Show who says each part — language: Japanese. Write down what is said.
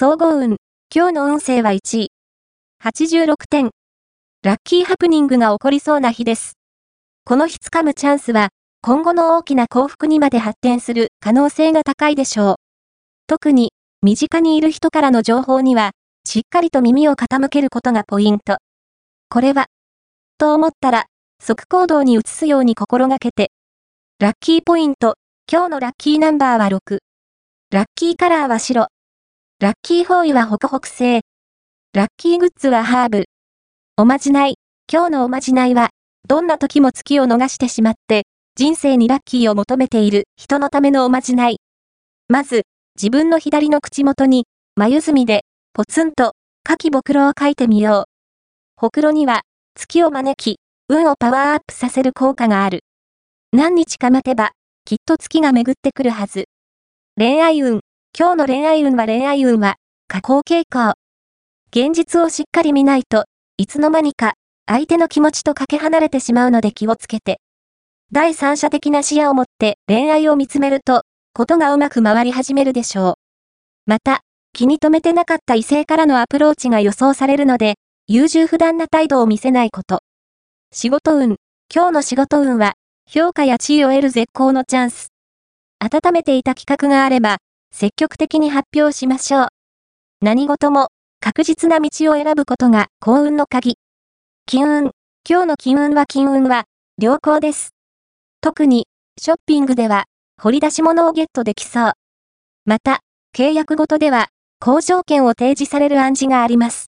Speaker 1: 総合運。今日の運勢は1位。86点。ラッキーハプニングが起こりそうな日です。この日掴むチャンスは、今後の大きな幸福にまで発展する可能性が高いでしょう。特に、身近にいる人からの情報には、しっかりと耳を傾けることがポイント。これは、と思ったら、即行動に移すように心がけて。ラッキーポイント、今日のラッキーナンバーは6。ラッキーカラーは白。ラッキーフォーイはホクホク製。ラッキーグッズはハーブ。おまじない。今日のおまじないは、どんな時も月を逃してしまって、人生にラッキーを求めている人のためのおまじない。まず、自分の左の口元に、眉墨で、ポツンと、かきぼくろを書いてみよう。ほくろには、月を招き、運をパワーアップさせる効果がある。何日か待てば、きっと月が巡ってくるはず。恋愛運。今日の恋愛運は恋愛運は、下降傾向。現実をしっかり見ないと、いつの間にか、相手の気持ちとかけ離れてしまうので気をつけて。第三者的な視野を持って恋愛を見つめると、ことがうまく回り始めるでしょう。また、気に留めてなかった異性からのアプローチが予想されるので、優柔不断な態度を見せないこと。仕事運。今日の仕事運は、評価や地位を得る絶好のチャンス。温めていた企画があれば、積極的に発表しましょう。何事も、確実な道を選ぶことが幸運の鍵。金運。今日の金運は金運は、良好です。特に、ショッピングでは、掘り出し物をゲットできそう。また、契約ごとでは、好条件を提示される暗示があります。